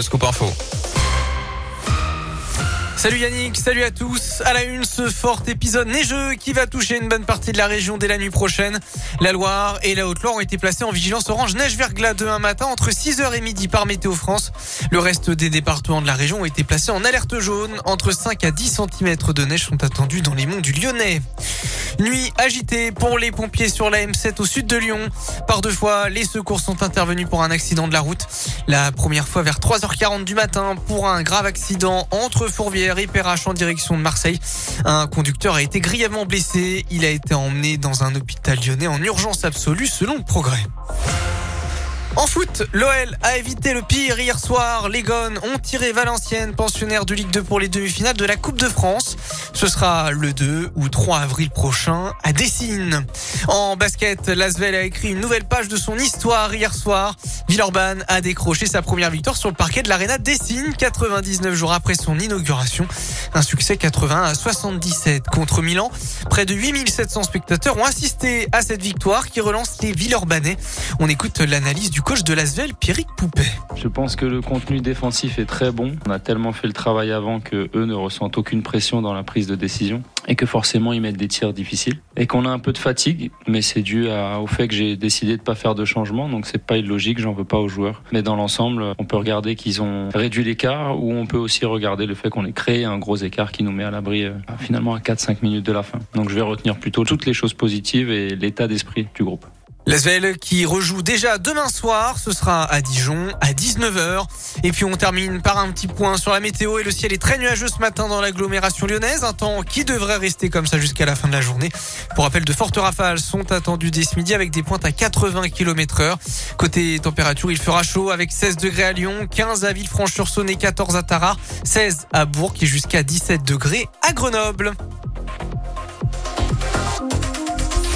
Scoop Info. Salut Yannick, salut à tous. À la une, ce fort épisode neigeux qui va toucher une bonne partie de la région dès la nuit prochaine. La Loire et la Haute-Loire ont été placés en vigilance orange neige verglas demain matin entre 6h et midi par Météo France. Le reste des départements de la région ont été placés en alerte jaune. Entre 5 à 10 cm de neige sont attendus dans les monts du Lyonnais. Nuit agitée pour les pompiers sur la M7 au sud de Lyon. Par deux fois, les secours sont intervenus pour un accident de la route. La première fois vers 3h40 du matin pour un grave accident entre Fourvière en direction de Marseille. Un conducteur a été grièvement blessé. Il a été emmené dans un hôpital lyonnais en urgence absolue selon le progrès. En foot, l'OL a évité le pire hier soir. Les Gones ont tiré Valenciennes, pensionnaire de Ligue 2 pour les demi-finales de la Coupe de France. Ce sera le 2 ou 3 avril prochain à Dessine. En basket, Lasvel a écrit une nouvelle page de son histoire hier soir. Villeurbanne a décroché sa première victoire sur le parquet de l'Arena Dessine 99 jours après son inauguration. Un succès 80 à 77 contre Milan. Près de 8700 spectateurs ont assisté à cette victoire qui relance les Villeurbanais. On écoute l'analyse du coach de l'Asvel, Pierrick Poupet. Je pense que le contenu défensif est très bon. On a tellement fait le travail avant que eux ne ressentent aucune pression dans la prise de décision et que forcément ils mettent des tirs difficiles et qu'on a un peu de fatigue, mais c'est dû au fait que j'ai décidé de pas faire de changement, donc c'est pas illogique, j'en veux pas aux joueurs. Mais dans l'ensemble, on peut regarder qu'ils ont réduit l'écart ou on peut aussi regarder le fait qu'on ait créé un gros écart qui nous met à l'abri euh, finalement à 4-5 minutes de la fin. Donc je vais retenir plutôt toutes les choses positives et l'état d'esprit du groupe. L'Asvel qui rejoue déjà demain soir, ce sera à Dijon à 19h. Et puis on termine par un petit point sur la météo et le ciel est très nuageux ce matin dans l'agglomération lyonnaise, un temps qui devrait rester comme ça jusqu'à la fin de la journée. Pour rappel, de fortes rafales sont attendues dès ce midi avec des pointes à 80 km heure. Côté température, il fera chaud avec 16 degrés à Lyon, 15 à Villefranche-sur-Saône et 14 à Tarare, 16 à Bourg et jusqu'à 17 degrés à Grenoble.